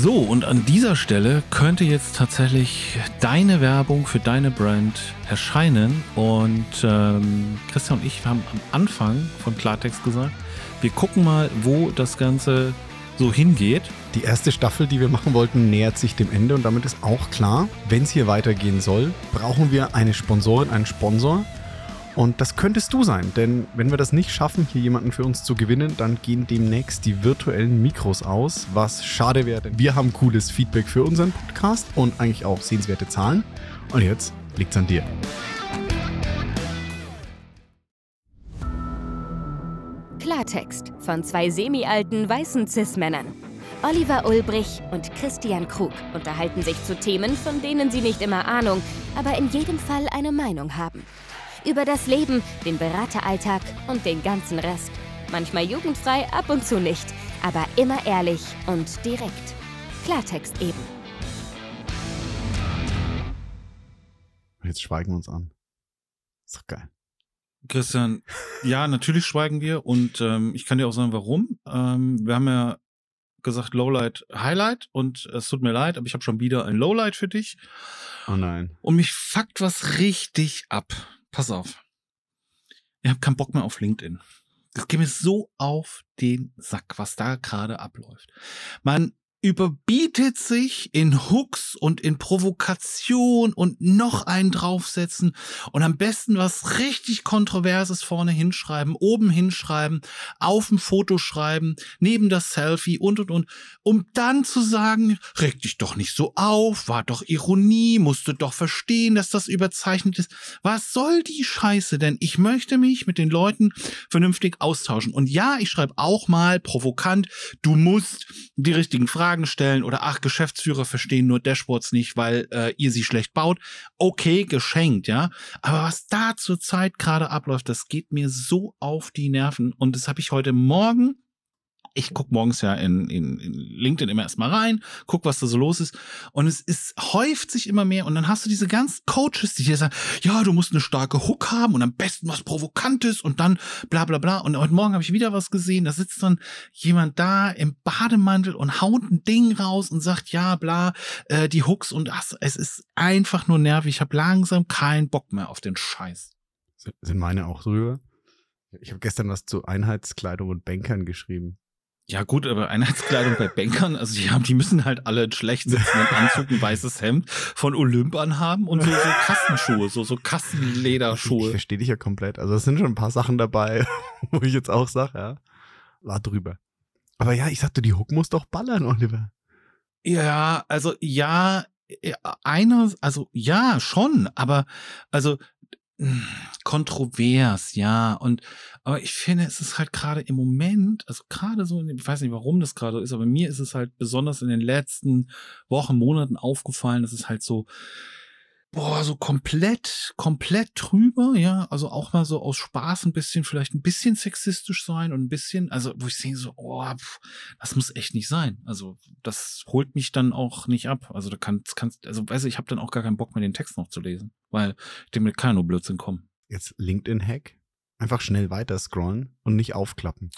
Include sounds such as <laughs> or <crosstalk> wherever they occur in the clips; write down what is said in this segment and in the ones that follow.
So, und an dieser Stelle könnte jetzt tatsächlich deine Werbung für deine Brand erscheinen. Und ähm, Christian und ich haben am Anfang von Klartext gesagt, wir gucken mal, wo das Ganze so hingeht. Die erste Staffel, die wir machen wollten, nähert sich dem Ende und damit ist auch klar, wenn es hier weitergehen soll, brauchen wir eine Sponsorin, einen Sponsor. Und das könntest du sein, denn wenn wir das nicht schaffen, hier jemanden für uns zu gewinnen, dann gehen demnächst die virtuellen Mikros aus, was schade wäre, denn wir haben cooles Feedback für unseren Podcast und eigentlich auch sehenswerte Zahlen. Und jetzt liegt's an dir. Klartext von zwei semi-alten weißen Cis-Männern. Oliver Ulbrich und Christian Krug unterhalten sich zu Themen, von denen sie nicht immer Ahnung, aber in jedem Fall eine Meinung haben. Über das Leben, den Berateralltag und den ganzen Rest. Manchmal jugendfrei, ab und zu nicht, aber immer ehrlich und direkt. Klartext eben. Jetzt schweigen wir uns an. Ist doch geil. Christian, ja, natürlich schweigen wir und ähm, ich kann dir auch sagen, warum. Ähm, wir haben ja gesagt Lowlight, Highlight und es tut mir leid, aber ich habe schon wieder ein Lowlight für dich. Oh nein. Und mich fuckt was richtig ab. Pass auf. Ich habe keinen Bock mehr auf LinkedIn. Das geht mir so auf den Sack, was da gerade abläuft. Man überbietet sich in Hooks und in Provokation und noch einen draufsetzen und am besten was richtig Kontroverses vorne hinschreiben, oben hinschreiben, auf dem Foto schreiben, neben das Selfie und und und, um dann zu sagen, reg dich doch nicht so auf, war doch Ironie, musst du doch verstehen, dass das überzeichnet ist. Was soll die Scheiße denn? Ich möchte mich mit den Leuten vernünftig austauschen. Und ja, ich schreibe auch mal provokant, du musst die richtigen Fragen Fragen stellen oder ach, Geschäftsführer verstehen nur Dashboards nicht, weil äh, ihr sie schlecht baut. Okay, geschenkt, ja. Aber was da zurzeit gerade abläuft, das geht mir so auf die Nerven. Und das habe ich heute Morgen ich gucke morgens ja in, in, in LinkedIn immer erstmal rein, guck, was da so los ist. Und es ist, häuft sich immer mehr. Und dann hast du diese ganzen Coaches, die dir sagen, ja, du musst eine starke Hook haben und am besten was Provokantes und dann bla bla bla. Und heute Morgen habe ich wieder was gesehen. Da sitzt dann jemand da im Bademantel und haut ein Ding raus und sagt, ja, bla, äh, die Hooks und das. Es ist einfach nur nervig. Ich habe langsam keinen Bock mehr auf den Scheiß. Sind meine auch drüber? Ich habe gestern was zu Einheitskleidung und Bankern geschrieben. Ja gut, aber Einheitskleidung bei Bankern, also die haben, die müssen halt alle schlecht sitzenden Anzug, ein weißes Hemd von Olymp anhaben und so, so Kassenschuhe, so, so Kassenlederschuhe. Ich verstehe dich ja komplett. Also es sind schon ein paar Sachen dabei, <laughs> wo ich jetzt auch sage, ja, war drüber. Aber ja, ich sagte, die Hook muss doch ballern, Oliver. Ja, also ja, äh, einer, also ja, schon, aber also kontrovers, ja. Und aber ich finde, es ist halt gerade im Moment, also gerade so, ich weiß nicht, warum das gerade ist, aber mir ist es halt besonders in den letzten Wochen, Monaten aufgefallen, dass es halt so, boah, so komplett, komplett drüber, ja, also auch mal so aus Spaß ein bisschen, vielleicht ein bisschen sexistisch sein und ein bisschen, also wo ich sehe so, oh, pff, das muss echt nicht sein. Also das holt mich dann auch nicht ab. Also da kannst, kannst, also weiß ich, ich habe dann auch gar keinen Bock mehr den Text noch zu lesen, weil dem kann nur Blödsinn kommen. Jetzt LinkedIn-Hack. Einfach schnell weiter scrollen und nicht aufklappen.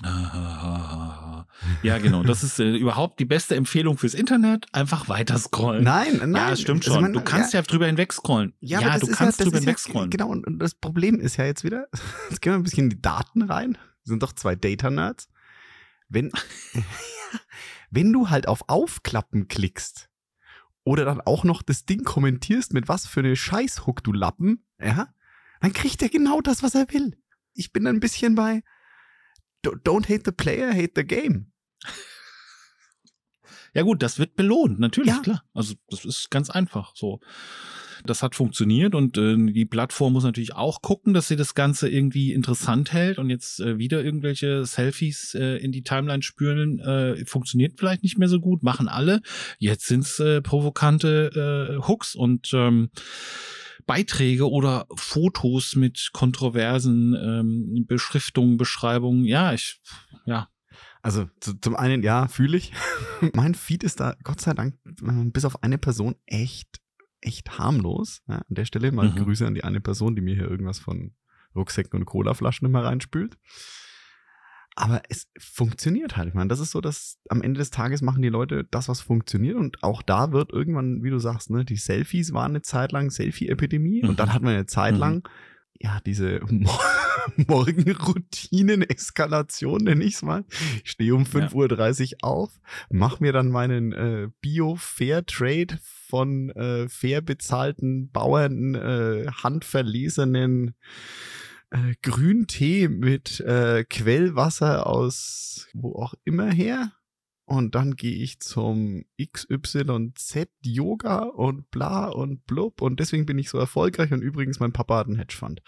Ja, genau. Das ist äh, überhaupt die beste Empfehlung fürs Internet. Einfach weiter scrollen. Nein, nein. Ja, es stimmt also schon. Also man, du kannst ja, ja, drüber hinweg scrollen. Ja, ja du kannst ja, drüber hinweg scrollen. genau. Und das Problem ist ja jetzt wieder, <laughs> jetzt gehen wir ein bisschen in die Daten rein. Wir sind doch zwei Data-Nerds. Wenn, <laughs> wenn du halt auf Aufklappen klickst oder dann auch noch das Ding kommentierst, mit was für eine Scheißhook du lappen, ja, dann kriegt er genau das, was er will ich bin ein bisschen bei Don't hate the player, hate the game. Ja gut, das wird belohnt, natürlich, ja. klar. Also das ist ganz einfach so. Das hat funktioniert und äh, die Plattform muss natürlich auch gucken, dass sie das Ganze irgendwie interessant hält und jetzt äh, wieder irgendwelche Selfies äh, in die Timeline spüren, äh, funktioniert vielleicht nicht mehr so gut, machen alle. Jetzt sind's äh, provokante äh, Hooks und ähm, Beiträge oder Fotos mit kontroversen ähm, Beschriftungen, Beschreibungen. Ja, ich, ja. Also zu, zum einen, ja, fühle ich. <laughs> mein Feed ist da, Gott sei Dank, äh, bis auf eine Person echt, echt harmlos. Ja, an der Stelle mal mhm. Grüße an die eine Person, die mir hier irgendwas von Rucksäcken und Colaflaschen immer reinspült. Aber es funktioniert halt. Ich meine, das ist so, dass am Ende des Tages machen die Leute das, was funktioniert. Und auch da wird irgendwann, wie du sagst, ne, die Selfies waren eine Zeit lang Selfie-Epidemie. Mhm. Und dann hat man eine Zeit Mhm. lang, ja, diese Mo <laughs> Morgenroutinen-Eskalation, nenne ich es mal. Ich stehe um 5.30 Uhr auf, mache mir dann meinen äh, Bio-Fair-Trade von äh, fair bezahlten Bauern, äh, handverlesenen äh, Grüntee mit äh, Quellwasser aus wo auch immer her. Und dann gehe ich zum XYZ Yoga und bla und blub. Und deswegen bin ich so erfolgreich. Und übrigens, mein Papa hat einen Hedgefonds.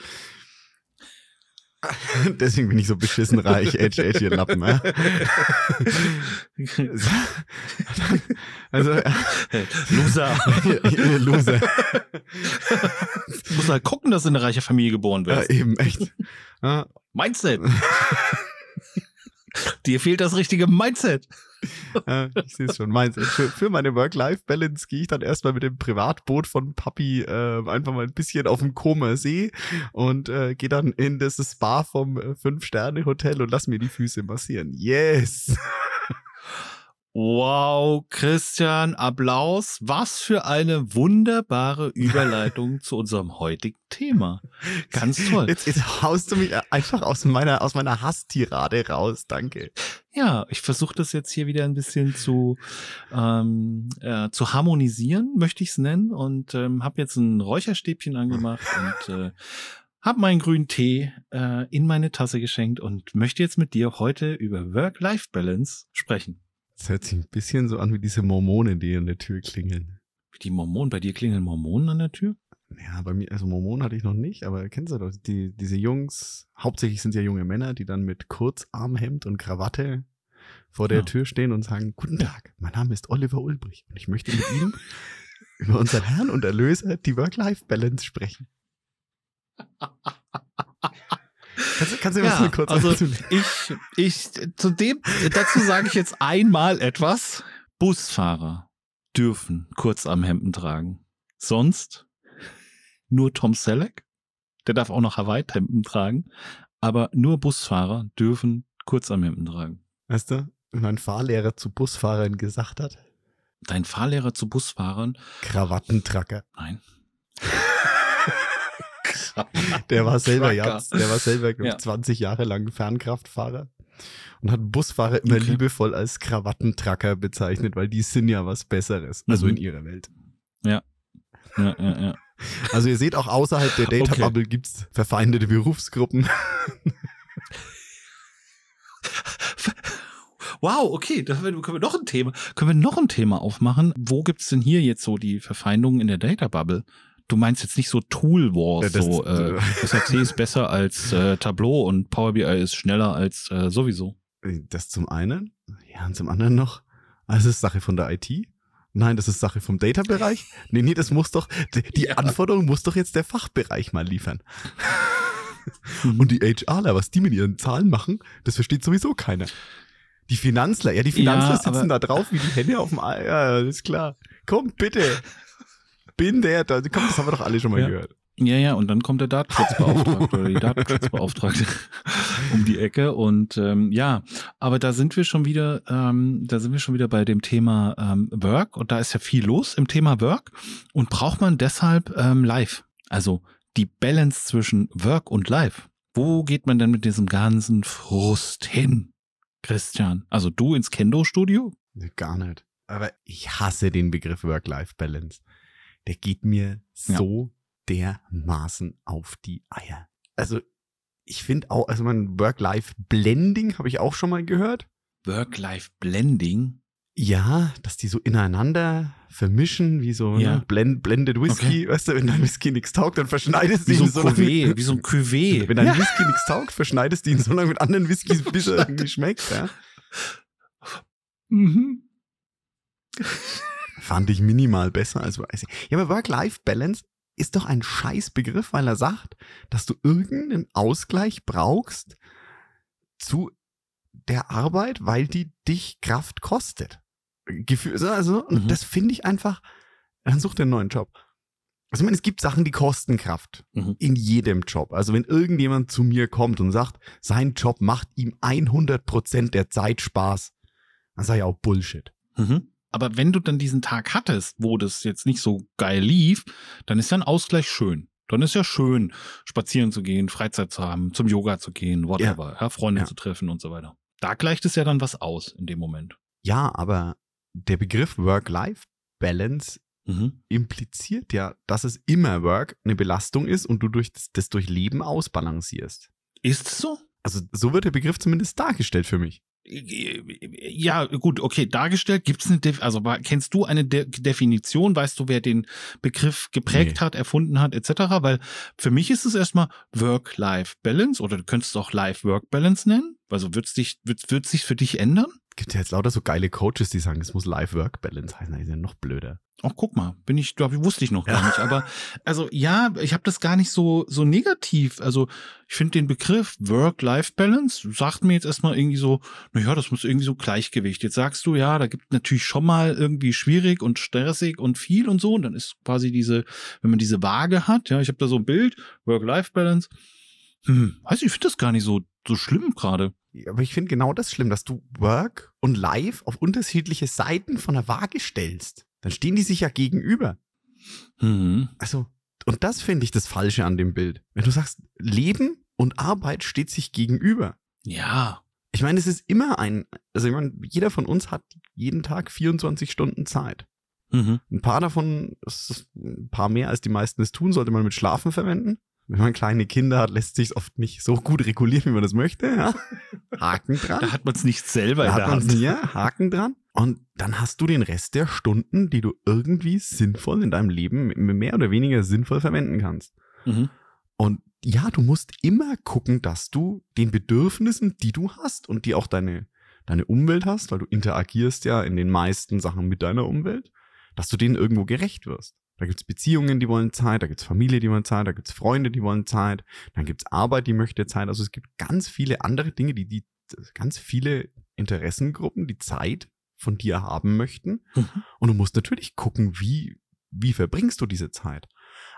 <laughs> deswegen bin ich so beschissen reich. Edge, Edge, ihr Lappen. Ja? also, Loser. ihr <laughs> Loser. Du musst halt gucken, dass du in eine reiche Familie geboren Ja, wirst. eben, echt. Ja, Mindset. Dir fehlt das richtige Mindset. <laughs> Ja, ich sehe es schon. Meins. Für, für meine Work-Life-Balance gehe ich dann erstmal mit dem Privatboot von Papi äh, einfach mal ein bisschen auf dem Koma See und äh, gehe dann in das Spa vom äh, Fünf-Sterne-Hotel und lass mir die Füße massieren. Yes! Wow, Christian, Applaus. Was für eine wunderbare Überleitung <laughs> zu unserem heutigen Thema. Ganz toll. Jetzt, jetzt haust du mich einfach aus meiner, aus meiner Hasstirade raus. Danke. Ja, ich versuche das jetzt hier wieder ein bisschen zu, ähm, äh, zu harmonisieren, möchte ich es nennen. Und ähm, habe jetzt ein Räucherstäbchen angemacht <laughs> und äh, habe meinen grünen Tee äh, in meine Tasse geschenkt und möchte jetzt mit dir heute über Work-Life-Balance sprechen. Das hört sich ein bisschen so an wie diese Mormonen, die an der Tür klingeln. Die Mormonen, bei dir klingeln Mormonen an der Tür? Ja, bei mir, also Mormonen hatte ich noch nicht, aber kennst du doch, die, diese Jungs, hauptsächlich sind es ja junge Männer, die dann mit Kurzarmhemd und Krawatte vor der Ja. Tür stehen und sagen, guten Tag, mein Name ist Oliver Ulbrich und ich möchte mit Ihnen <laughs> über unseren Herrn und Erlöser, die Work-Life-Balance sprechen. <laughs> Kannst, du- kannst du mir das mal kurz also dazu- ich, ich, zu dem, dazu sage ich jetzt einmal etwas. Busfahrer dürfen Kurzarmhemden tragen. Sonst nur Tom Selleck. Der darf auch noch Hawaii-Hemden tragen. Aber nur Busfahrer dürfen Kurzarmhemden tragen. Weißt du, mein Fahrlehrer zu Busfahrern gesagt hat? Dein Fahrlehrer zu Busfahrern? Krawattentracker. Nein. <laughs> Der war selber, ja, der war selber, glaub Ja. 20 Jahre lang Fernkraftfahrer und hat Busfahrer immer Okay. liebevoll als Krawattentracker bezeichnet, weil die sind ja was Besseres, also Mhm. in ihrer Welt. Ja, ja, ja. Also ihr seht, auch außerhalb der Data Okay. Bubble gibt's verfeindete Berufsgruppen. Wow, okay, da können wir noch ein Thema, können wir noch ein Thema aufmachen. Wo gibt's denn hier jetzt so die Verfeindungen in der Data Bubble? Du meinst jetzt nicht so Tool Wars, Ja, das- so äh, <laughs> SAC ist besser als äh, Tableau und Power BI ist schneller als äh, sowieso. Das zum einen. Ja, und zum anderen noch, also das ist Sache von der IT. Nein, das ist Sache vom Data-Bereich. Nee, nee, das muss doch, die, Ja. Anforderung muss doch jetzt der Fachbereich mal liefern. Mhm. <laughs> Und die HRler, was die mit ihren Zahlen machen, das versteht sowieso keiner. Die Finanzler, ja, die Finanzler Ja, sitzen da drauf wie die Hände auf dem Ei. Ja, ist klar. Komm, bitte. Bin der, da, komm, das haben wir doch alle schon mal Ja. gehört. Ja, ja, und dann kommt der Datenschutzbeauftragte oder die <laughs> Datenschutzbeauftragte <laughs> um die Ecke und ähm, ja, aber da sind wir schon wieder, ähm, da sind wir schon wieder bei dem Thema ähm, Work und da ist ja viel los im Thema Work und braucht man deshalb ähm, Live, also die Balance zwischen Work und Live. Wo geht man denn mit diesem ganzen Frust hin, Christian? Also du ins Kendo-Studio? Gar nicht. Aber ich hasse den Begriff Work-Life-Balance. Der geht mir Ja. Dermaßen auf die Eier. Also, ich finde auch, also mein Work-Life-Blending habe ich auch schon mal gehört. Work-Life-Blending? Ja, dass die so ineinander vermischen, wie so Ja. ne, blend, blended Whisky. Weißt du, wenn dein Whisky nichts taugt, dann verschneidest du so ihn ein so lange. Cuvée, wie so ein Cuvée. Wenn dein <laughs> Whisky nichts taugt, verschneidest du ihn so lange mit anderen Whiskys, <laughs> bis er irgendwie schmeckt. Ja? Mhm. Fand ich minimal besser als weiß ich. Ja, aber Work-Life-Balance ist doch ein Scheißbegriff, weil er sagt, dass du irgendeinen Ausgleich brauchst zu der Arbeit, weil die dich Kraft kostet. Gefühl, also, Mhm. das finde ich einfach, dann such dir einen neuen Job. Also ich meine, es gibt Sachen, die kosten Kraft. Mhm. In jedem Job. Also wenn irgendjemand zu mir kommt und sagt, sein Job macht ihm 100% der Zeit Spaß, dann sage ich auch Bullshit. Mhm. Aber wenn du dann diesen Tag hattest, wo das jetzt nicht so geil lief, dann ist ja ein Ausgleich schön. Dann ist ja schön, spazieren zu gehen, Freizeit zu haben, zum Yoga zu gehen, whatever, ja, Freunde Ja. zu treffen und so weiter. Da gleicht es ja dann was aus in dem Moment. Ja, aber der Begriff Work-Life-Balance Mhm. impliziert ja, dass es immer Work eine Belastung ist und du durch das, das durch Leben ausbalancierst. Ist es so? Also so wird der Begriff zumindest dargestellt für mich. Ja, gut, okay, dargestellt gibt's eine, Def also kennst du eine De Definition? Weißt du, wer den Begriff geprägt Nee. hat, erfunden hat, etc.? Weil für mich ist es erstmal Work-Life-Balance oder du könntest es auch Life-Work-Balance nennen. Also wird's dich, wird, wird's sich für dich ändern? Gibt ja jetzt lauter so geile Coaches, die sagen, es muss Life-Work-Balance heißen. Das ist ja noch blöder. Ach, guck mal, bin ich, glaube ich, wusste ich noch gar <laughs> nicht. Aber also ja, ich habe das gar nicht so so negativ. Also ich finde den Begriff Work-Life-Balance sagt mir jetzt erstmal irgendwie so, naja, das muss irgendwie so Gleichgewicht. Jetzt sagst du, ja, da gibt natürlich schon mal irgendwie schwierig und stressig und viel und so. Und dann ist quasi diese, wenn man diese Waage hat, ja, ich habe da so ein Bild, Work-Life-Balance. Hm, weiß ich, ich finde das gar nicht so so schlimm gerade. Aber ich finde genau das schlimm, dass du Work und Life auf unterschiedliche Seiten von der Waage stellst. Dann stehen die sich ja gegenüber. Mhm. Also, und das finde ich das Falsche an dem Bild. Wenn du sagst, Leben und Arbeit steht sich gegenüber. Ja. Ich meine, es ist immer ein, also ich meine, jeder von uns hat jeden Tag 24 Stunden Zeit. Mhm. Ein paar davon, ein paar mehr als die meisten es tun, sollte man mit Schlafen verwenden. Wenn man kleine Kinder hat, lässt sich oft nicht so gut regulieren, wie man das möchte. Ja. Haken dran. Da hat man es nicht selber Da in hat der man Hand. hier Haken dran. Und dann hast du den Rest der Stunden, die du irgendwie sinnvoll in deinem Leben mehr oder weniger sinnvoll verwenden kannst. Mhm. Und ja, du musst immer gucken, dass du den Bedürfnissen, die du hast und die auch deine, deine Umwelt hast, weil du interagierst ja in den meisten Sachen mit deiner Umwelt, dass du denen irgendwo gerecht wirst. Da gibt's Beziehungen, die wollen Zeit, da gibt's Familie, die wollen Zeit, da gibt's Freunde, die wollen Zeit, dann gibt's Arbeit, die möchte Zeit. Also es gibt ganz viele andere Dinge, die, die ganz viele Interessengruppen, die Zeit von dir haben möchten. Mhm. Und du musst natürlich gucken, wie, wie verbringst du diese Zeit.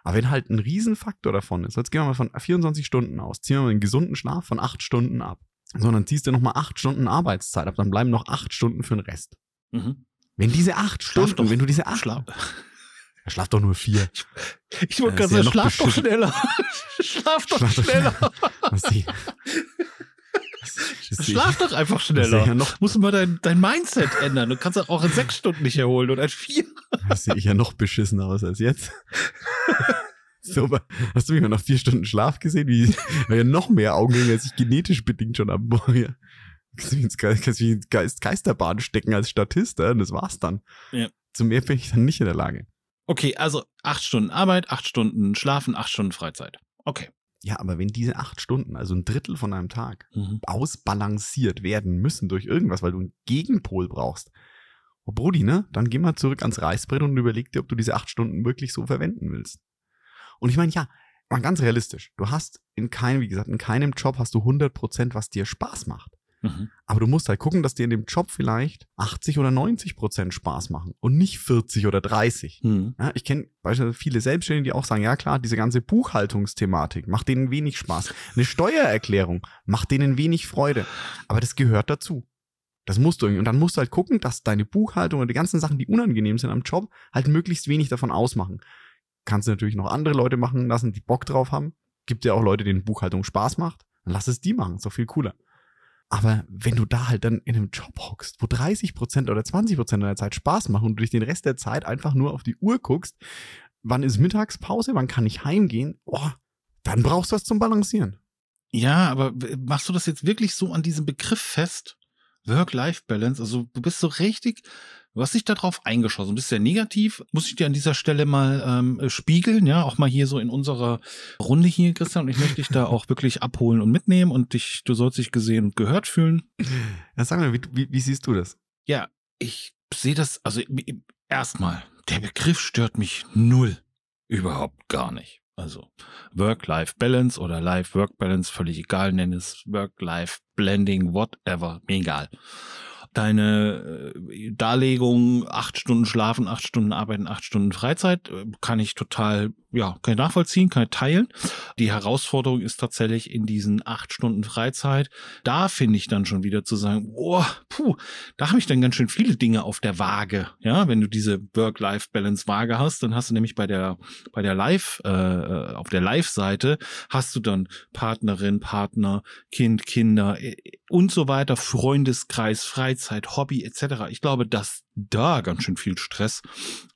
Aber wenn halt ein Riesenfaktor davon ist, jetzt gehen wir mal von 24 Stunden aus, ziehen wir mal einen gesunden Schlaf von 8 Stunden ab. So, dann ziehst du nochmal 8 Stunden Arbeitszeit ab, dann bleiben noch 8 Stunden für den Rest. Mhm. Wenn diese 8 Schlaf Stunden, wenn du diese 8, Schlaf. Ja, schlaf doch nur 4. Ich wollte Das gerade sagen, <laughs> schlaf doch schneller. schlaf doch Schlaf schneller. <laughs> Schlaf doch einfach ist ja schneller. noch, Musst du mal dein, dein Mindset ändern. Du kannst auch in sechs Stunden nicht erholen oder in vier. das sehe ich ja noch beschissener aus als jetzt. <laughs> So, hast du mich mal nach vier Stunden Schlaf gesehen? Wie, weil ja noch mehr Augenringe, als ich genetisch bedingt schon habe. Ja. Kannst du mich ins Ge- kannst du mich ins Geist, Geisterbahn stecken als Statist, ja? und das war's dann. Ja. Zu mehr bin ich dann nicht in der Lage. Okay, also acht Stunden Arbeit, acht Stunden Schlafen, acht Stunden Freizeit. Okay. Ja, aber wenn diese acht Stunden, also ein Drittel von einem Tag, Mhm. ausbalanciert werden müssen durch irgendwas, weil du einen Gegenpol brauchst. Oh Brudi, ne? Dann geh mal zurück ans Reißbrett und überleg dir, ob du diese acht Stunden wirklich so verwenden willst. Und ich meine, ja, mal ganz realistisch. Du hast in keinem, wie gesagt, in keinem Job hast du 100%, was dir Spaß macht. Mhm. Aber du musst halt gucken, dass dir in dem Job vielleicht 80 oder 90% Spaß machen und nicht 40 oder 30. Mhm. Ja, ich kenne beispielsweise viele Selbstständige, die auch sagen, ja klar, diese ganze Buchhaltungsthematik macht denen wenig Spaß. Eine Steuererklärung macht denen wenig Freude. Aber das gehört dazu. Das musst du irgendwie. Und dann musst du halt gucken, dass deine Buchhaltung und die ganzen Sachen, die unangenehm sind am Job, halt möglichst wenig davon ausmachen. Kannst du natürlich noch andere Leute machen lassen, die Bock drauf haben. Gibt ja auch Leute, denen Buchhaltung Spaß macht. Dann lass es die machen. Ist doch viel cooler. Aber wenn du da halt dann in einem Job hockst, wo 30% oder 20% deiner Zeit Spaß machen und du durch den Rest der Zeit einfach nur auf die Uhr guckst, wann ist Mittagspause, wann kann ich heimgehen, boah, dann brauchst du was zum Balancieren. Ja, aber machst du das jetzt wirklich so an diesem Begriff fest? Work-Life-Balance, also du bist so richtig, du hast dich da drauf eingeschossen, bist sehr negativ, muss ich dir an dieser Stelle mal ähm, äh, spiegeln, ja, auch mal hier so in unserer Runde hier, Christian, und ich möchte dich da auch wirklich abholen und mitnehmen und dich, du sollst dich gesehen und gehört fühlen. Ja, sag mal, wie, wie, wie siehst du das? Ja, ich sehe das, also erstmal, der Begriff stört mich null. Überhaupt gar nicht. Also Work-Life-Balance oder Life-Work-Balance, völlig egal, nenn es Work-Life-Blending, whatever, mir egal. Deine äh, Darlegung, acht Stunden schlafen, acht Stunden arbeiten, acht Stunden Freizeit, äh, kann ich total ja, kann ich nachvollziehen, kann ich teilen. Die Herausforderung ist tatsächlich in diesen acht Stunden Freizeit. Da finde ich dann schon wieder zu sagen, boah, puh, da habe ich dann ganz schön viele Dinge auf der Waage. Ja, wenn du diese Work-Life-Balance-Waage hast, dann hast du nämlich bei der, bei der Live, äh, äh auf der Live-Seite hast du dann Partnerin, Partner, Kind, Kinder äh, und so weiter, Freundeskreis, Freizeit, Hobby etc. Ich glaube, dass da ganz schön viel Stress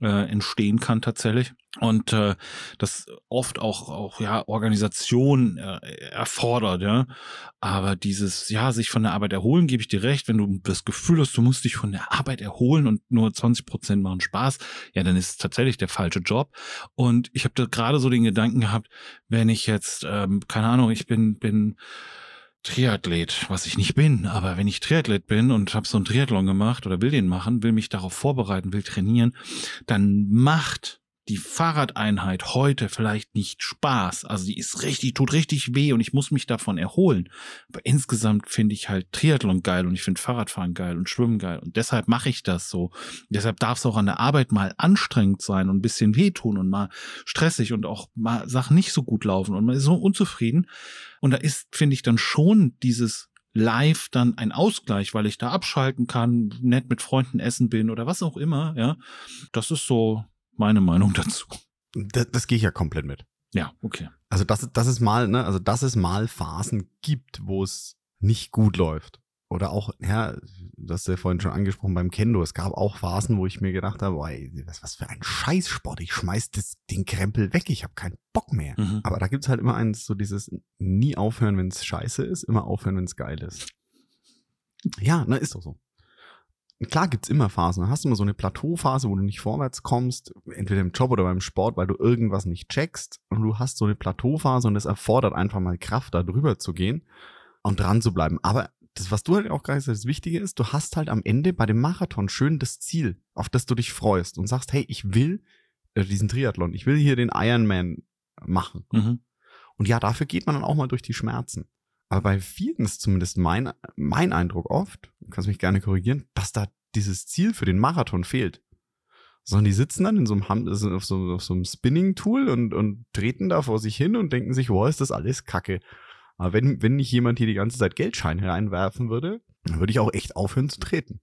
äh, entstehen kann tatsächlich. Und äh, das oft auch auch ja Organisation äh, erfordert ja. Aber dieses ja sich von der Arbeit erholen gebe ich dir recht. Wenn du das Gefühl hast du musst dich von der Arbeit erholen und nur 20 Prozent machen Spaß ja dann ist es tatsächlich der falsche Job. Und ich habe da gerade so den Gedanken gehabt wenn ich jetzt ähm, keine Ahnung ich bin bin Triathlet, was ich nicht bin, aber wenn ich Triathlet bin und habe so einen Triathlon gemacht oder will den machen, will mich darauf vorbereiten, will trainieren, dann macht die Fahrradeinheit heute vielleicht nicht Spaß. Also die ist richtig, tut richtig weh und ich muss mich davon erholen. Aber insgesamt finde ich halt Triathlon geil und ich finde Fahrradfahren geil und Schwimmen geil. Und deshalb mache ich das so. Deshalb darf es auch an der Arbeit mal anstrengend sein und ein bisschen wehtun und mal stressig und auch mal Sachen nicht so gut laufen und man ist so unzufrieden. Und da ist, finde ich, dann schon dieses live dann ein Ausgleich, weil ich da abschalten kann, nett mit Freunden essen bin oder was auch immer, ja. Das ist so meine Meinung dazu. Das, das gehe ich ja komplett mit. Ja, okay. Also dass, dass es mal, ne, also dass es mal Phasen gibt, wo es nicht gut läuft. Oder auch, ja, das hast du ja vorhin schon angesprochen beim Kendo. Es gab auch Phasen, wo ich mir gedacht habe, ey, was, was für ein Scheißsport. Ich schmeiß das, den Krempel weg. Ich habe keinen Bock mehr. Mhm. Aber da gibt's halt immer eins, so dieses nie aufhören, wenn es scheiße ist, immer aufhören, wenn es geil ist. Ja, na, ist doch so klar gibt's immer Phasen. Dann hast du immer so eine Plateauphase, wo du nicht vorwärts kommst, entweder im Job oder beim Sport, weil du irgendwas nicht checkst. Und du hast so eine Plateauphase und es erfordert einfach mal Kraft, da drüber zu gehen und dran zu bleiben. Aber das, was du halt auch gerade das Wichtige ist, du hast halt am Ende bei dem Marathon schön das Ziel, auf das du dich freust und sagst, hey, ich will äh, diesen Triathlon, ich will hier den Ironman machen. Mhm. Und ja, dafür geht man dann auch mal durch die Schmerzen. Aber bei vielen ist zumindest mein, mein Eindruck oft, du kannst mich gerne korrigieren, dass da dieses Ziel für den Marathon fehlt. Sondern die sitzen dann in so einem, also auf so, auf so einem Spinning-Tool und, und treten da vor sich hin und denken sich, wow, ist das alles Kacke. Aber wenn, wenn nicht jemand hier die ganze Zeit Geldscheine reinwerfen würde, dann würde ich auch echt aufhören zu treten.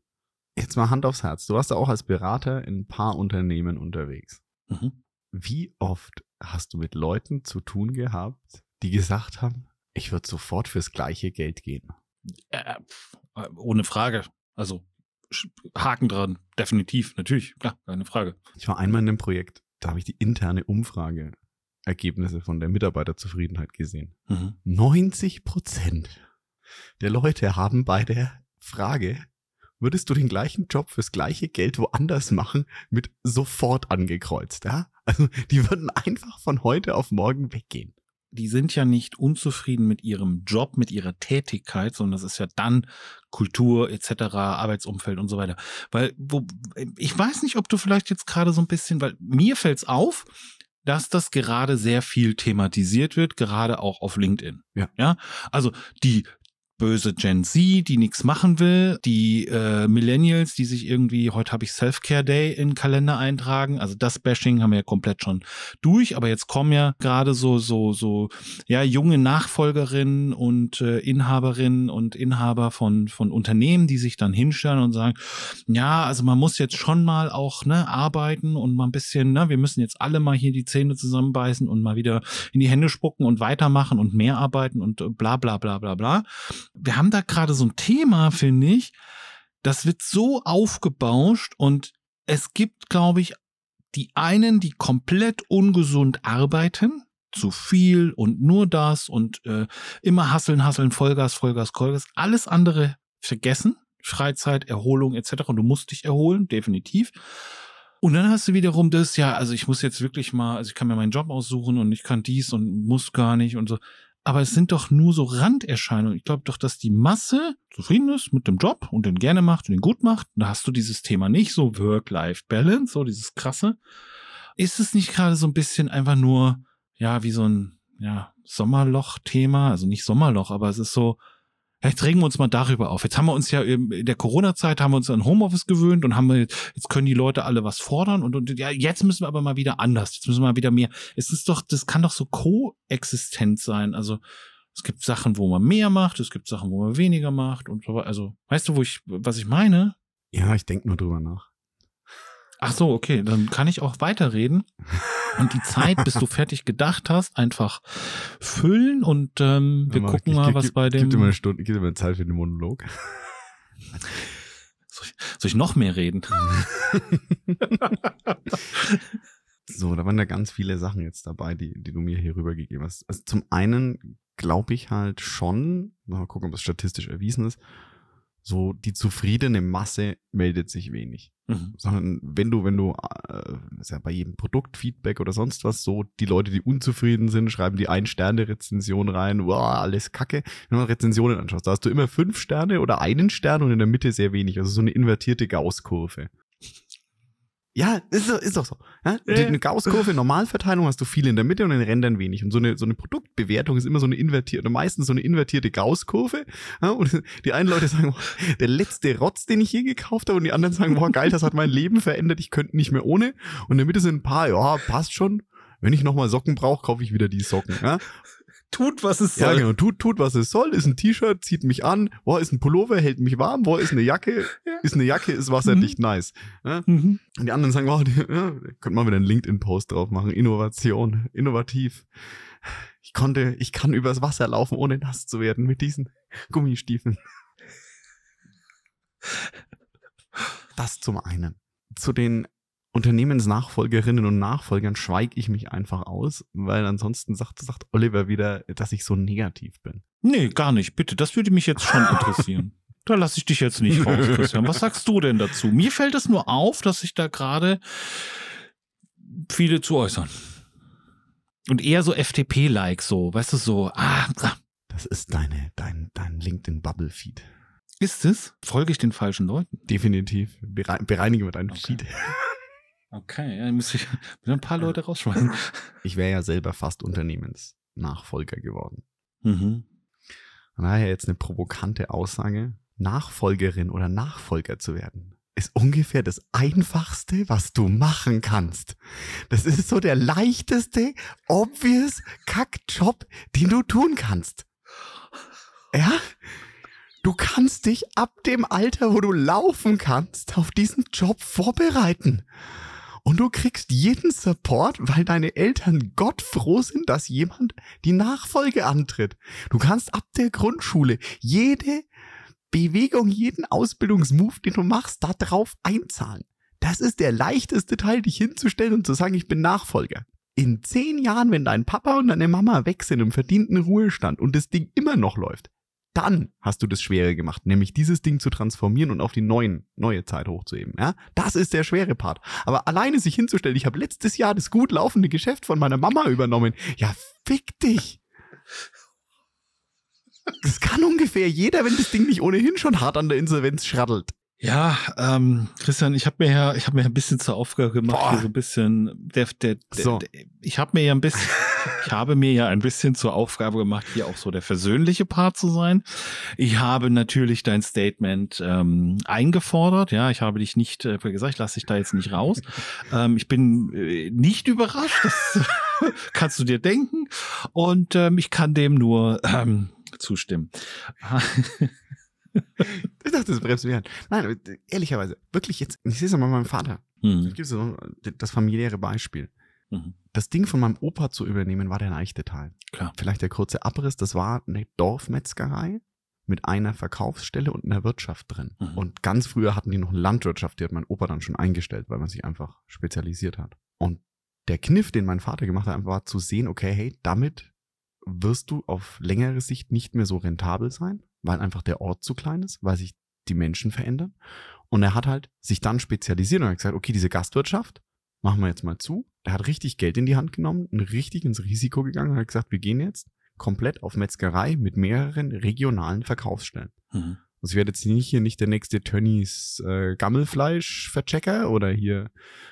Jetzt mal Hand aufs Herz. Du warst ja auch als Berater in ein paar Unternehmen unterwegs. Mhm. Wie oft hast du mit Leuten zu tun gehabt, die gesagt haben, ich würde sofort fürs gleiche Geld gehen. Äh, ohne Frage. Also Haken dran, definitiv, natürlich, klar, keine Frage. Ich war einmal in einem Projekt, da habe ich die interne Umfrageergebnisse von der Mitarbeiterzufriedenheit gesehen. Mhm. 90 Prozent der Leute haben bei der Frage, würdest du den gleichen Job fürs gleiche Geld woanders machen, mit sofort angekreuzt, ja? Also, die würden einfach von heute auf morgen weggehen die sind ja nicht unzufrieden mit ihrem Job, mit ihrer Tätigkeit, sondern das ist ja dann Kultur etc., Arbeitsumfeld und so weiter. Weil, wo, ich weiß nicht, ob du vielleicht jetzt gerade so ein bisschen, weil mir fällt's auf, dass das gerade sehr viel thematisiert wird, gerade auch auf LinkedIn. Ja. Ja. Also die böse Gen Z, die nichts machen will, die äh, Millennials, die sich irgendwie, heute habe ich Self-Care Day in Kalender eintragen. Also das Bashing haben wir ja komplett schon durch, aber jetzt kommen ja gerade so, so, so, ja, junge Nachfolgerinnen und äh, Inhaberinnen und Inhaber von, von Unternehmen, die sich dann hinstellen und sagen, ja, also man muss jetzt schon mal auch ne, arbeiten und mal ein bisschen, ne, wir müssen jetzt alle mal hier die Zähne zusammenbeißen und mal wieder in die Hände spucken und weitermachen und mehr arbeiten und bla bla bla bla bla wir haben da gerade so ein Thema, finde ich, das wird so aufgebauscht und es gibt, glaube ich, die einen, die komplett ungesund arbeiten, zu viel und nur das und äh, immer hasseln, hasseln, Vollgas, Vollgas, Vollgas, alles andere vergessen, Freizeit, Erholung etc. Und du musst dich erholen, definitiv. Und dann hast du wiederum das, ja, also ich muss jetzt wirklich mal, also ich kann mir meinen Job aussuchen und ich kann dies und muss gar nicht und so aber es sind doch nur so Randerscheinungen. Ich glaube doch, dass die Masse zufrieden ist mit dem Job und den gerne macht und den gut macht. Da hast du dieses Thema nicht, so Work-Life-Balance, so dieses krasse. Ist es nicht gerade so ein bisschen einfach nur, ja, wie so ein, ja, Sommerloch-Thema? Also nicht Sommerloch, aber es ist so, Vielleicht regen wir uns mal darüber auf. Jetzt haben wir uns ja in der Corona-Zeit haben wir uns an Homeoffice gewöhnt und haben wir, jetzt können die Leute alle was fordern und, und ja, jetzt müssen wir aber mal wieder anders. Jetzt müssen wir mal wieder mehr. Es ist doch, das kann doch so koexistent sein. Also es gibt Sachen, wo man mehr macht, es gibt Sachen, wo man weniger macht und so weiter. Also, weißt du, wo ich, was ich meine? Ja, ich denke nur drüber nach. Ach so, okay, dann kann ich auch weiterreden und die Zeit, bis du fertig gedacht hast, einfach füllen und ähm, wir Mal, gucken ich- mal, was gib- bei dem. Gib dir mal eine Stunde, gib dir mal Zeit für den Monolog. <laughs> Soll ich, soll ich noch mehr reden? <laughs> So, da waren da ganz viele Sachen jetzt dabei, die, die du mir hier rübergegeben hast. Also zum einen glaube ich halt schon, mal gucken, ob das statistisch erwiesen ist, so die zufriedene Masse meldet sich wenig. Mhm. Sondern wenn du, wenn du, äh, ist ja bei jedem Produktfeedback oder sonst was so, die Leute, die unzufrieden sind, schreiben die Ein-Sterne-Rezension rein, wow, alles kacke. Wenn du Rezensionen anschaust, da hast du immer fünf Sterne oder einen Stern und in der Mitte sehr wenig. Also so eine invertierte Gauss-Kurve. Ja, ist, ist doch so. Ja? Ja. eine Gauss-Kurve, Normalverteilung hast du viel in der Mitte und in den Rändern wenig. Und so eine, so eine Produktbewertung ist immer so eine invertierte, meistens so eine invertierte Gauss-Kurve. Ja? Und <laughs> die einen Leute sagen, boah, der letzte Rotz, den ich je gekauft habe, und die anderen sagen, boah, geil, das hat mein Leben verändert, ich könnte nicht mehr ohne. Und in der Mitte sind ein paar, ja, passt schon. Wenn ich nochmal Socken brauche, kaufe ich wieder die Socken. Ja? Tut, was es Ja, soll. genau. Tut, tut, was es soll. Ist ein T-Shirt, zieht mich an. Boah, ist ein Pullover, hält mich warm. Boah, ist eine Jacke. <laughs> Ja. Ist eine Jacke, ist wasserdicht nice. Ja? Mhm. Und die anderen sagen, wow, die, <laughs> ja, könnte man wieder einen LinkedIn-Post drauf machen. Innovation, innovativ. Ich konnte, ich kann übers Wasser laufen, ohne nass zu werden mit diesen <laughs> Gummistiefeln. Das zum einen. Zu den Unternehmensnachfolgerinnen und Nachfolgern schweige ich mich einfach aus, weil ansonsten sagt, sagt Oliver wieder, dass ich so negativ bin. Nee, gar nicht. Bitte, das würde mich jetzt schon interessieren. Da lasse ich dich jetzt nicht raus, Christian. Was sagst du denn dazu? Mir fällt es nur auf, dass sich da gerade viele zu äußern. Und eher so FDP-like, so, weißt du, so, ah, ah, Das ist deine, dein, dein LinkedIn-Bubble-Feed. ist es? Folge ich den falschen Leuten? Definitiv. Berei bereinige wir deinen Okay. Feed. Okay, ja, dann muss ich <laughs> wieder ein paar Leute rausschmeißen. <laughs> Ich wäre ja selber fast Unternehmensnachfolger geworden. Mhm. Von daher jetzt eine provokante Aussage. Nachfolgerin oder Nachfolger zu werden, ist ungefähr das Einfachste, was du machen kannst. Das ist so der leichteste, obvious Kackjob, den du tun kannst. Ja? Du kannst dich ab dem Alter, wo du laufen kannst, auf diesen Job vorbereiten. Und du kriegst jeden Support, weil deine Eltern gottfroh sind, dass jemand die Nachfolge antritt. Du kannst ab der Grundschule jede Bewegung, jeden Ausbildungsmove, den du machst, da drauf einzahlen. Das ist der leichteste Teil, dich hinzustellen und zu sagen, ich bin Nachfolger. In zehn Jahren, wenn dein Papa und deine Mama weg sind im verdienten Ruhestand und das Ding immer noch läuft, dann hast du das Schwere gemacht, nämlich dieses Ding zu transformieren und auf die neuen, neue Zeit hochzuheben. Ja? Das ist der schwere Part. Aber alleine sich hinzustellen, ich habe letztes Jahr das gut laufende Geschäft von meiner Mama übernommen. Ja, fick dich. Das kann ungefähr jeder, wenn das Ding nicht ohnehin schon hart an der Insolvenz schraddelt. Ja, ähm, Christian, ich habe mir ja, ich habe mir ein bisschen zur Aufgabe gemacht, so ein bisschen, der, der, der, So. der ich habe mir ja ein bisschen, <laughs> ich habe mir ja ein bisschen zur Aufgabe gemacht, hier auch so der versöhnliche Part zu sein. Ich habe natürlich dein Statement ähm, eingefordert, ja, ich habe dich nicht äh, gesagt, ich lasse dich da jetzt nicht raus. <laughs> ähm, ich bin äh, nicht überrascht, das <laughs> kannst du dir denken, und ähm, ich kann dem nur ähm, zustimmen. <laughs> Ich dachte, das bremst mich an. Nein, aber ehrlicherweise, wirklich jetzt, ich sehe es mal meinem Vater. Hm. Ich gebe so das familiäre Beispiel. Mhm. Das Ding von meinem Opa zu übernehmen, war der leichte Teil. Klar. Vielleicht der kurze Abriss, das war eine Dorfmetzgerei mit einer Verkaufsstelle und einer Wirtschaft drin. Mhm. Und ganz früher hatten die noch eine Landwirtschaft, die hat mein Opa dann schon eingestellt, weil man sich einfach spezialisiert hat. Und der Kniff, den mein Vater gemacht hat, war zu sehen, okay, hey, damit wirst du auf längere Sicht nicht mehr so rentabel sein, weil einfach der Ort zu klein ist, weil sich die Menschen verändern. Und er hat halt sich dann spezialisiert und hat gesagt, okay, diese Gastwirtschaft machen wir jetzt mal zu. Er hat richtig Geld in die Hand genommen und richtig ins Risiko gegangen und hat gesagt, wir gehen jetzt komplett auf Metzgerei mit mehreren regionalen Verkaufsstellen. Mhm. Also ich werde jetzt nicht hier nicht der nächste Tönnies äh, Gammelfleisch-Verchecker oder hier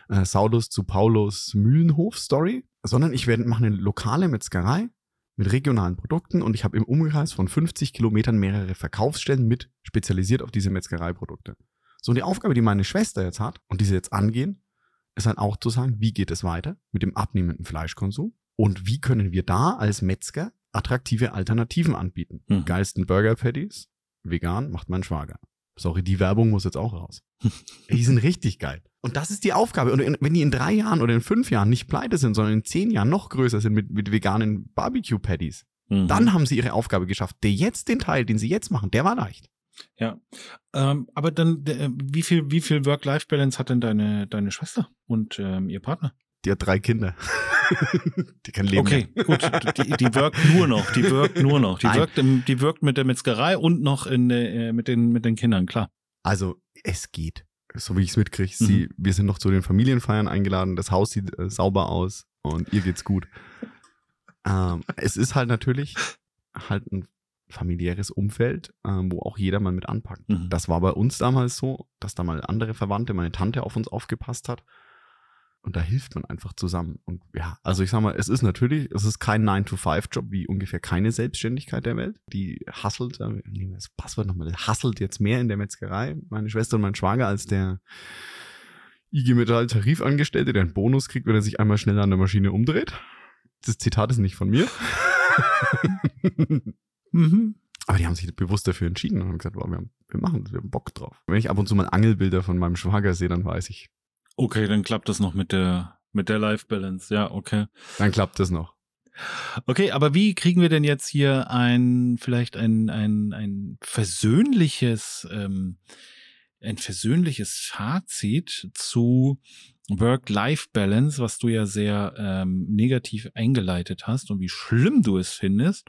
äh, Saulus zu Paulus Mühlenhof-Story, sondern ich werde machen eine lokale Metzgerei mit regionalen Produkten und ich habe im Umkreis von 50 Kilometern mehrere Verkaufsstellen mit spezialisiert auf diese Metzgereiprodukte. So, und die Aufgabe, die meine Schwester jetzt hat und diese jetzt angehen, ist dann auch zu sagen, wie geht es weiter mit dem abnehmenden Fleischkonsum und wie können wir da als Metzger attraktive Alternativen anbieten. Mhm. Geilsten Burger Patties, vegan, macht mein Schwager. Sorry, die Werbung muss jetzt auch raus. <laughs> die sind richtig geil. Und das ist die Aufgabe. Und wenn die in drei Jahren oder in fünf Jahren nicht pleite sind, sondern in zehn Jahren noch größer sind mit, mit veganen Barbecue-Patties, Mhm. dann haben sie ihre Aufgabe geschafft. Der jetzt, den Teil, den sie jetzt machen, der war leicht. Ja. Ähm, aber dann, äh, wie viel, wie viel Work-Life-Balance hat denn deine, deine Schwester und ähm, ihr Partner? Die hat drei Kinder. <laughs> die kann leben. Okay, gut. Die, die wirkt nur noch. Die wirkt nur noch. Die Nein. wirkt, im, die wirkt mit der Metzgerei und noch in, äh, mit, den, mit den Kindern, klar. Also, es geht. So wie ich es mitkriege. Sie, wir sind noch zu den Familienfeiern eingeladen. Das Haus sieht äh, sauber aus und ihr geht's gut. ähm, es ist halt natürlich halt ein familiäres Umfeld, ähm, wo auch jeder mal mit anpackt. Mhm. Das war bei uns damals so, dass da mal andere Verwandte, meine Tante auf uns aufgepasst hat. Und da hilft man einfach zusammen. Und ja, also ich sag mal, es ist natürlich, es ist kein 9-to-5-Job wie ungefähr keine Selbstständigkeit der Welt. Die hasselt, äh, nehmen wir das Passwort nochmal, hasselt jetzt mehr in der Metzgerei, meine Schwester und mein Schwager, als der IG Metall Tarifangestellte, der einen Bonus kriegt, wenn er sich einmal schneller an der Maschine umdreht. Das Zitat ist nicht von mir. <laughs> Mhm. Aber die haben sich bewusst dafür entschieden und haben gesagt, wow, wir, haben, wir machen das, wir haben Bock drauf. Wenn ich ab und zu mal Angelbilder von meinem Schwager sehe, dann weiß ich, Okay, dann klappt das noch mit der, mit der Life-Balance. Ja, okay. dann klappt das noch. Okay, aber wie kriegen wir denn jetzt hier ein, vielleicht ein, ein, ein versöhnliches, ähm, ein versöhnliches Fazit zu Work-Life-Balance, was du ja sehr ähm, negativ eingeleitet hast und wie schlimm du es findest.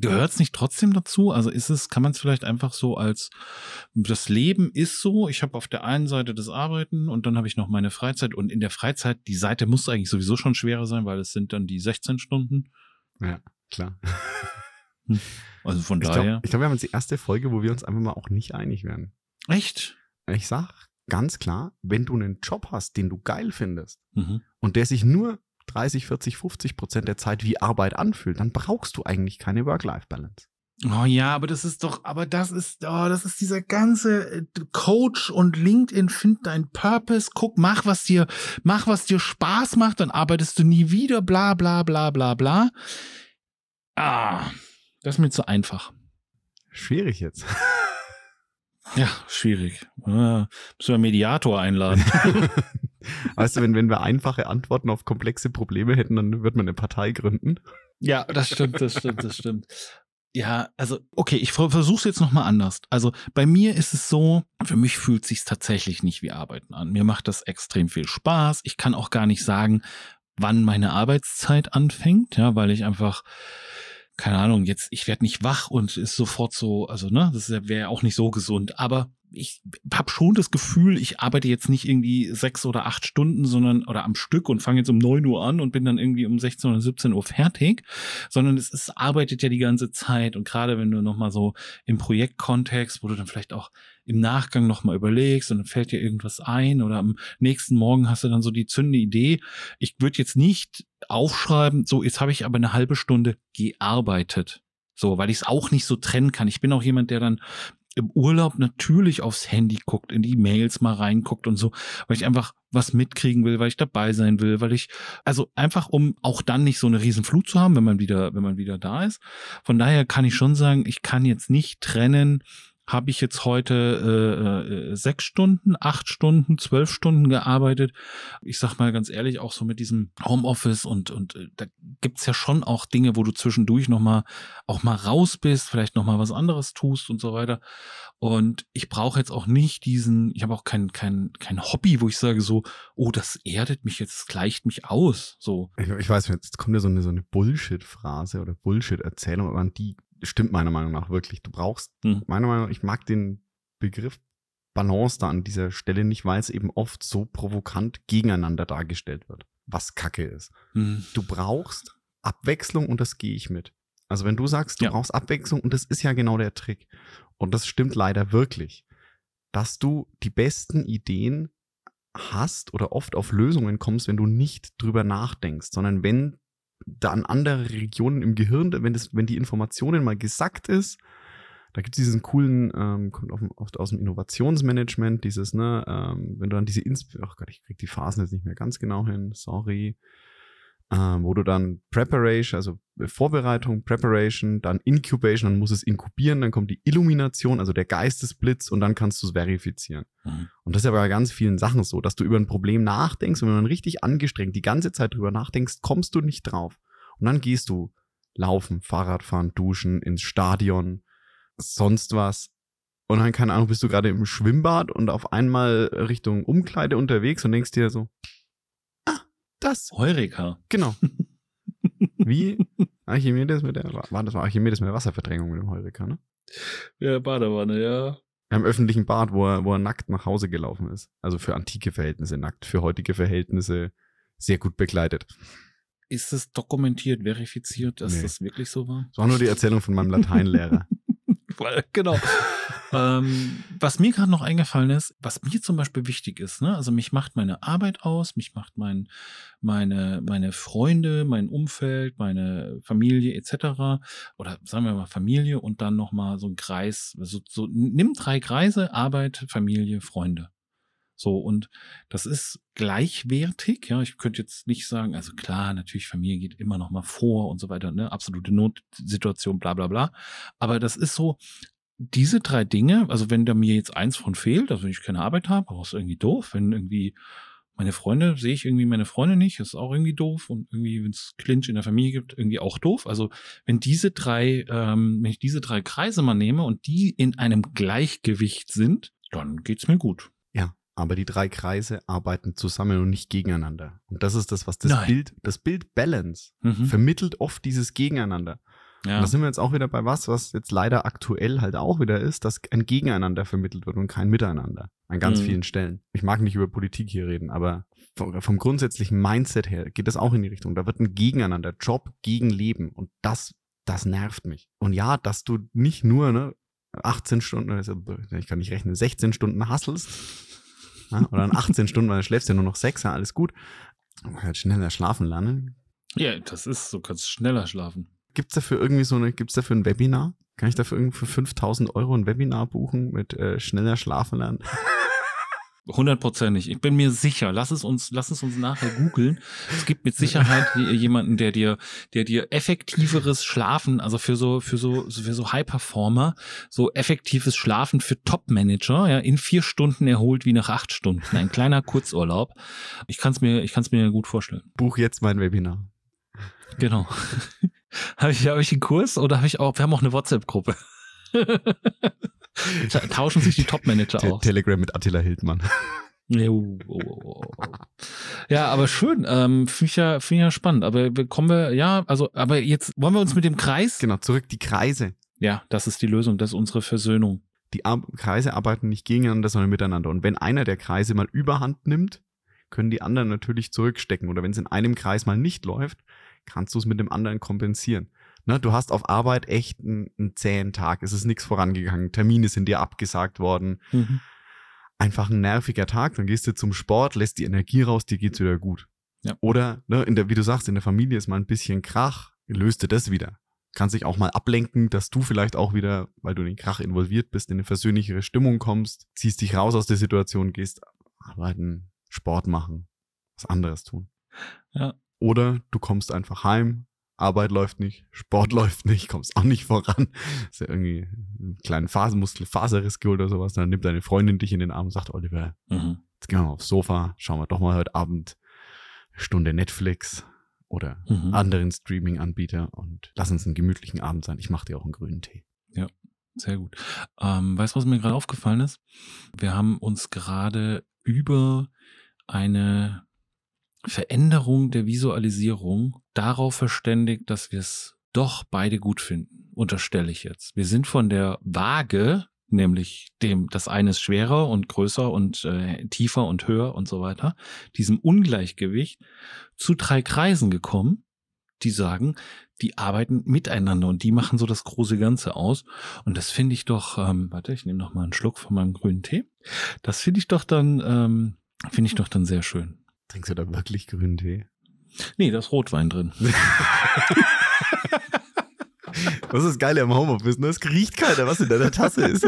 Gehört es nicht trotzdem dazu? Also ist es, kann man es vielleicht einfach so als das Leben ist so, ich habe auf der einen Seite das Arbeiten und dann habe ich noch meine Freizeit und in der Freizeit, die Seite muss eigentlich sowieso schon schwerer sein, weil es sind dann die 16 Stunden. Ja, klar. Also von Ich daher. glaube, glaub, wir haben jetzt die erste Folge, wo wir uns einfach mal auch nicht einig werden. Echt? Ich sag ganz klar, wenn du einen Job hast, den du geil findest Mhm. und der sich nur 30, 40, 50 Prozent der Zeit wie Arbeit anfühlt, dann brauchst du eigentlich keine Work-Life-Balance. Oh ja, aber das ist doch, aber das ist, oh, das ist dieser ganze äh, Coach und LinkedIn, find dein Purpose, guck, mach was dir, mach was dir Spaß macht, dann arbeitest du nie wieder, bla bla bla bla bla. Ah, das ist mir zu einfach. Schwierig jetzt. Ja, schwierig. Äh, müssen wir Mediator einladen. <laughs> <laughs> weißt du, wenn, wenn wir einfache Antworten auf komplexe Probleme hätten, dann würde man eine Partei gründen. Ja, das stimmt, das stimmt, das stimmt. Ja, also okay, ich versuche es jetzt noch mal anders. Also bei mir ist es so, für mich fühlt sich tatsächlich nicht wie Arbeiten an. Mir macht das extrem viel Spaß. Ich kann auch gar nicht sagen, wann meine Arbeitszeit anfängt, ja, weil ich einfach keine Ahnung, jetzt ich werde nicht wach und ist sofort so, also ne, das wäre auch nicht so gesund, aber ich habe schon das Gefühl, ich arbeite jetzt nicht irgendwie sechs oder acht Stunden, sondern oder am Stück und fange jetzt um neun Uhr an und bin dann irgendwie um 16 oder 17 Uhr fertig, sondern es ist, arbeitet ja die ganze Zeit. Und gerade wenn du nochmal so im Projektkontext, wo du dann vielleicht auch im Nachgang nochmal überlegst und dann fällt dir irgendwas ein oder am nächsten Morgen hast du dann so die zündende Idee. Ich würde jetzt nicht aufschreiben, so jetzt habe ich aber eine halbe Stunde gearbeitet. So, weil ich es auch nicht so trennen kann. Ich bin auch jemand, der dann im Urlaub natürlich aufs Handy guckt, in die Mails mal reinguckt und so, weil ich einfach was mitkriegen will, weil ich dabei sein will, weil ich, also einfach um auch dann nicht so eine riesen Flut zu haben, wenn man wieder, wenn man wieder da ist. Von daher kann ich schon sagen, ich kann jetzt nicht trennen, habe ich jetzt heute äh, äh, sechs Stunden, acht Stunden, zwölf Stunden gearbeitet. Ich sag mal ganz ehrlich, auch so mit diesem Homeoffice und und äh, da gibt's ja schon auch Dinge, wo du zwischendurch noch mal auch mal raus bist, vielleicht noch mal was anderes tust und so weiter. Und ich brauche jetzt auch nicht diesen, ich habe auch kein kein kein Hobby, wo ich sage so, oh, das erdet mich jetzt, das gleicht mich aus. So. Ich, ich weiß, jetzt kommt ja so eine, so eine Bullshit-Phrase oder Bullshit-Erzählung, aber an die stimmt meiner Meinung nach wirklich. Du brauchst, Hm. meiner Meinung nach, ich mag den Begriff Balance da an dieser Stelle nicht, weil es eben oft so provokant gegeneinander dargestellt wird, was Kacke ist. Hm. Du brauchst Abwechslung und das gehe ich mit. Also wenn du sagst, du Ja. brauchst Abwechslung und das ist ja genau der Trick. Und das stimmt leider wirklich, dass du die besten Ideen hast oder oft auf Lösungen kommst, wenn du nicht drüber nachdenkst, sondern wenn da an andere Regionen im Gehirn, wenn, das, wenn die Informationen mal gesackt ist, da gibt es diesen coolen, ähm, kommt oft aus dem Innovationsmanagement, dieses, ne, ähm, wenn du dann diese, Insp ach Gott, ich krieg die Phasen jetzt nicht mehr ganz genau hin, sorry, ähm, wo du dann Preparation, also Vorbereitung, Preparation, dann Incubation, dann muss es inkubieren, dann kommt die Illumination, also der Geistesblitz und dann kannst du es verifizieren. Mhm. Und das ist ja bei ganz vielen Sachen so, dass du über ein Problem nachdenkst und wenn man richtig angestrengt die ganze Zeit drüber nachdenkst, kommst du nicht drauf. Und dann gehst du laufen, Fahrradfahren, duschen, ins Stadion, sonst was. Und dann, keine Ahnung, bist du gerade im Schwimmbad und auf einmal Richtung Umkleide unterwegs und denkst dir so, das. Heureka. Genau. <laughs> Wie Archimedes mit der, war das war Archimedes mit der Wasserverdrängung mit dem Heureka, ne? Ja, Badewanne, ja. Im öffentlichen Bad, wo er, wo er nackt nach Hause gelaufen ist. Also für antike Verhältnisse nackt, für heutige Verhältnisse sehr gut begleitet. Ist es dokumentiert, verifiziert, dass nee. das wirklich so war? Das war nur die Erzählung von meinem Lateinlehrer. <laughs> genau. <laughs> ähm, was mir gerade noch eingefallen ist, was mir zum Beispiel wichtig ist, ne? also mich macht meine Arbeit aus, mich macht mein, meine, meine Freunde, mein Umfeld, meine Familie etc. Oder sagen wir mal Familie und dann nochmal so ein Kreis, so, so nimm drei Kreise, Arbeit, Familie, Freunde. So, und das ist gleichwertig, ja. Ich könnte jetzt nicht sagen, also klar, natürlich, Familie geht immer noch mal vor und so weiter, ne, absolute Notsituation, bla bla bla. Aber das ist so, diese drei Dinge, also wenn da mir jetzt eins von fehlt, also wenn ich keine Arbeit habe, auch ist irgendwie doof, wenn irgendwie meine Freunde, sehe ich irgendwie meine Freunde nicht, ist auch irgendwie doof und irgendwie, wenn es Clinch in der Familie gibt, irgendwie auch doof. Also wenn diese drei, ähm, wenn ich diese drei Kreise mal nehme und die in einem Gleichgewicht sind, dann geht's mir gut aber die drei Kreise arbeiten zusammen und nicht gegeneinander. Und das ist das, was das Nein. Bild, das Bild Balance mhm. vermittelt oft dieses Gegeneinander. Ja. Und da sind wir jetzt auch wieder bei was, was jetzt leider aktuell halt auch wieder ist, dass ein Gegeneinander vermittelt wird und kein Miteinander. An ganz mhm. vielen Stellen. Ich mag nicht über Politik hier reden, aber vom, vom grundsätzlichen Mindset her geht das auch in die Richtung. Da wird ein Gegeneinander, Job gegen Leben. Und das, das nervt mich. Und ja, dass du nicht nur, ne, 18 Stunden, also ich kann nicht rechnen, 16 Stunden hasselst, ja, oder an 18 <laughs> Stunden, weil du schläfst ja nur noch sechs, ja, alles gut. Man halt schneller schlafen lernen. Ja, das ist so, kannst schneller schlafen. Gibt's dafür irgendwie so eine, gibt's dafür ein Webinar? Kann ich dafür irgendwie für 5000 Euro ein Webinar buchen mit äh, schneller schlafen lernen? Hundertprozentig. Ich bin mir sicher. Lass es uns, lass es uns nachher googeln. Es gibt mit Sicherheit <laughs> jemanden, der dir, der dir effektiveres Schlafen, also für so, für so, für so High Performer, so effektives Schlafen für Top Manager, ja, in vier Stunden erholt wie nach acht Stunden. Ein kleiner Kurzurlaub. Ich kann es mir, ich kann es mir gut vorstellen. Buch jetzt mein Webinar. Genau. Habe ich, habe ich einen Kurs oder habe ich auch, wir haben auch eine WhatsApp-Gruppe. <laughs> Tauschen sich die Top-Manager aus. Telegram mit Attila Hildmann. <laughs> Ja, aber schön. Ähm, Finde ich, ja, find ich ja spannend. Aber kommen wir, ja, also, aber jetzt wollen wir uns mit dem Kreis. Genau, zurück die Kreise. Ja, das ist die Lösung, das ist unsere Versöhnung. Die Ar Kreise arbeiten nicht gegeneinander, sondern miteinander. Und wenn einer der Kreise mal Überhand nimmt, können die anderen natürlich zurückstecken. Oder wenn es in einem Kreis mal nicht läuft, kannst du es mit dem anderen kompensieren. Ne, du hast auf Arbeit echt einen, einen zähen Tag. Es ist nichts vorangegangen. Termine sind dir abgesagt worden. Mhm. Einfach ein nerviger Tag. Dann gehst du zum Sport, lässt die Energie raus, dir geht's wieder gut. Ja. Oder, ne, in der, wie du sagst, in der Familie ist mal ein bisschen Krach, löst du das wieder. Kannst dich auch mal ablenken, dass du vielleicht auch wieder, weil du in den Krach involviert bist, in eine versöhnlichere Stimmung kommst, ziehst dich raus aus der Situation, gehst arbeiten, Sport machen, was anderes tun. Ja. Oder du kommst einfach heim, Arbeit läuft nicht, Sport <laughs> läuft nicht, kommst auch nicht voran. Ist ja irgendwie einen kleinen Fasermuskel, Faserriss geholt oder sowas. Dann nimmt deine Freundin dich in den Arm und sagt, Oliver, mhm. jetzt gehen wir mal aufs Sofa, schauen wir doch mal heute Abend eine Stunde Netflix oder mhm. anderen Streaming-Anbieter und lass uns einen gemütlichen Abend sein. Ich mache dir auch einen grünen Tee. Ja, sehr gut. Ähm, weißt du, was mir gerade aufgefallen ist? Wir haben uns gerade über eine Veränderung der Visualisierung darauf verständigt, dass wir es doch beide gut finden, unterstelle ich jetzt. Wir sind von der Waage, nämlich dem, das eine ist schwerer und größer und äh, tiefer und höher und so weiter, diesem Ungleichgewicht zu drei Kreisen gekommen, die sagen, die arbeiten miteinander und die machen so das große Ganze aus. Und das finde ich doch, ähm, warte, ich nehme noch mal einen Schluck von meinem grünen Tee. Das finde ich doch dann, ähm, finde ich doch dann sehr schön. Trinkst du da wirklich grünen Tee? Nee, da ist Rotwein drin. <laughs> Das ist das Geile am Homeoffice, ne? Es riecht keiner, was in deiner Tasse ist.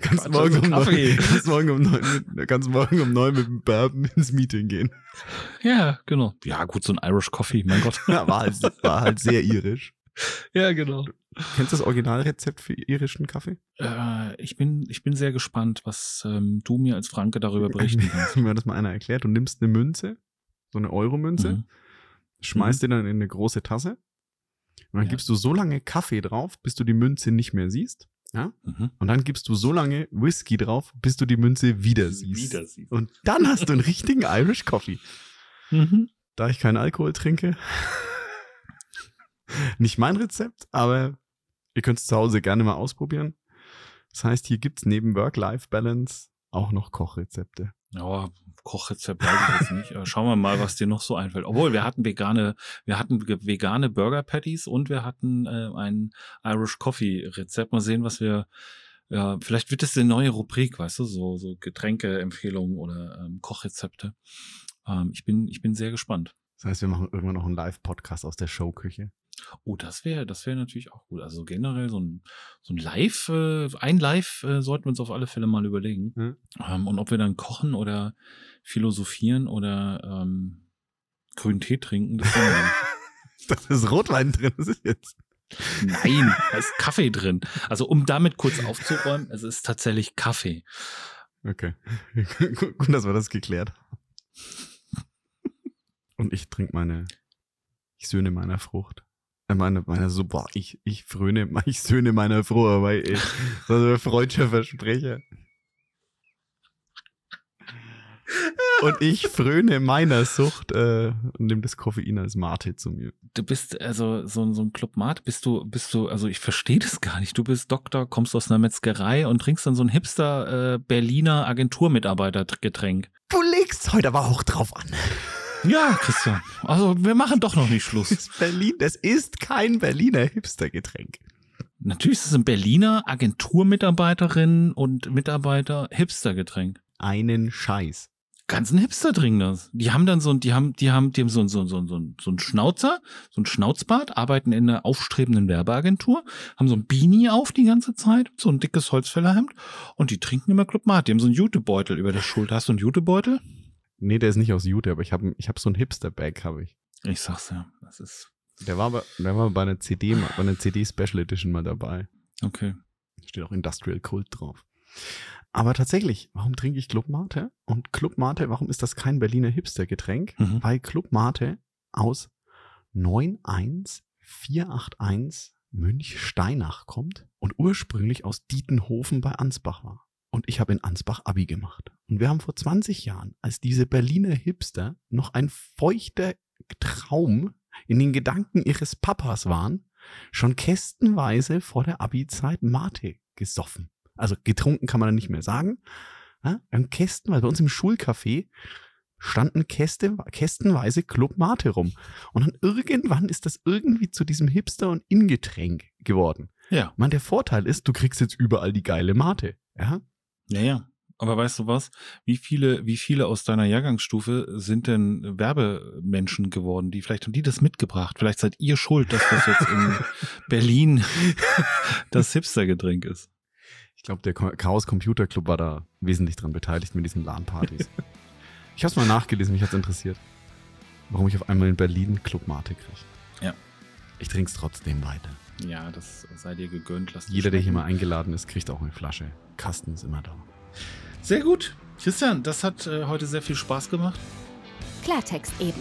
Kannst morgen, um neun, kannst, morgen um neun, mit- kannst morgen um neun mit dem Bourbon ins Meeting gehen. Ja, genau. Ja, gut, so ein Irish Coffee, mein Gott. <laughs> Ja, war, halt, war halt sehr irisch. ja, genau. Kennst du das Originalrezept für irischen Kaffee? Äh, ich, bin, ich bin sehr gespannt, was ähm, du mir als Franke darüber berichten <laughs> kannst. Mir hat das mal einer erklärt. Du nimmst eine Münze, so eine Euro-Münze, Mhm. schmeißt die dann in eine große Tasse und dann Ja. gibst du so lange Kaffee drauf, bis du die Münze nicht mehr siehst. Ja? Mhm. Und dann gibst du so lange Whisky drauf, bis du die Münze wieder siehst. Wieder siehst. Und dann hast du einen richtigen Irish Coffee. Mhm. Da ich keinen Alkohol trinke, <laughs> nicht mein Rezept, aber ihr könnt es zu Hause gerne mal ausprobieren. Das heißt, hier gibt's neben Work-Life-Balance auch noch Kochrezepte. Ja, Kochrezept weiß ich jetzt nicht. Schauen wir mal, was dir noch so einfällt. Obwohl, wir hatten vegane, wir hatten vegane Burger Patties und wir hatten äh, ein Irish Coffee Rezept. Mal sehen, was wir, ja, vielleicht wird es eine neue Rubrik, weißt du, so, so Getränkeempfehlungen oder ähm, Kochrezepte. Ähm, ich bin, ich bin sehr gespannt. Das heißt, wir machen irgendwann noch einen Live-Podcast aus der Showküche. Oh, das wäre, das wäre natürlich auch gut. Also generell so ein, so ein Live, äh, ein Live äh, sollten wir uns auf alle Fälle mal überlegen. Mhm. Ähm, und ob wir dann kochen oder philosophieren oder ähm, grünen Tee trinken, das sehen wir dann. <laughs> Da ist Rotwein drin, das ist jetzt. Nein, da ist Kaffee drin. Also um damit kurz aufzuräumen, es ist tatsächlich Kaffee. Okay. <laughs> Gut, dass wir das geklärt haben. Und ich trinke meine, ich söhne meiner Frucht. Äh, meine, meiner so, boah, ich, ich fröne, <laughs> ich söhne meiner Frucht, weil ich, ist ein freudscher Versprecher. Und ich fröne meiner Sucht äh, und nehme das Koffein als Mate zu mir. Du bist also so, so ein Club Mate, bist du, bist du, also ich verstehe das gar nicht. Du bist Doktor, kommst aus einer Metzgerei und trinkst dann so ein Hipster äh, Berliner Agenturmitarbeitergetränk. Du legst heute aber auch drauf an. Ja, Christian. Also wir machen doch noch nicht Schluss. Das ist Berlin, das ist kein Berliner Hipstergetränk. Natürlich ist es ein Berliner Agenturmitarbeiterinnen und Mitarbeiter Hipstergetränk. Einen Scheiß. ganzen Hipster trinken das. Die haben dann so ein, die haben, die haben, die haben so ein, so ein, so ein, so ein, so ein Schnauzer, so ein Schnauzbart, arbeiten in einer aufstrebenden Werbeagentur, haben so ein Beanie auf die ganze Zeit, so ein dickes Holzfällerhemd und die trinken immer Club Mate. Die haben so einen Jutebeutel über der Schulter. Hast du einen Jutebeutel? Nee, der ist nicht aus Jute, aber ich habe ich hab so ein Hipster-Bag, habe ich. Ich sag's ja, das ist, Der war, bei, der war bei einer CD, bei einer CD Special Edition mal dabei. okay. Steht auch Industrial Cult drauf. Aber tatsächlich, warum trinke ich Club Mate? Und Club Mate, warum ist das kein Berliner Hipster-Getränk? Mhm. Weil Club Mate aus 91481 Münch-Steinach kommt und ursprünglich aus Dietenhofen bei Ansbach war. Und ich habe in Ansbach Abi gemacht. Und wir haben vor 20 Jahren, als diese Berliner Hipster noch ein feuchter Traum in den Gedanken ihres Papas waren, schon kästenweise vor der Abi-Zeit Mate gesoffen. Also getrunken kann man dann nicht mehr sagen. Ja, wir haben kästenweise, bei uns im Schulcafé standen Käste, kästenweise Club Mate rum. Und dann irgendwann ist das irgendwie zu diesem Hipster- und Ingetränk geworden. Ja, Man, der Vorteil ist, du kriegst jetzt überall die geile Mate. Ja? ja, ja. Aber weißt du was? Wie viele, wie viele aus deiner Jahrgangsstufe sind denn Werbemenschen geworden? Die vielleicht haben die das mitgebracht. Vielleicht seid ihr schuld, dass das jetzt in <laughs> Berlin <laughs> das Hipster-Getränk ist. Ich glaube, der Chaos Computer Club war da wesentlich dran beteiligt mit diesen LAN-Partys. ich habe es mal nachgelesen, mich hat's interessiert, warum ich auf einmal in Berlin Club Mate kriege. Ja. Ich trinke es trotzdem weiter. Ja, das sei dir gegönnt. Jeder, der hier mal eingeladen ist, kriegt auch eine Flasche. Kasten ist immer da. Sehr gut. Christian, das hat äh, heute sehr viel Spaß gemacht. Klartext eben.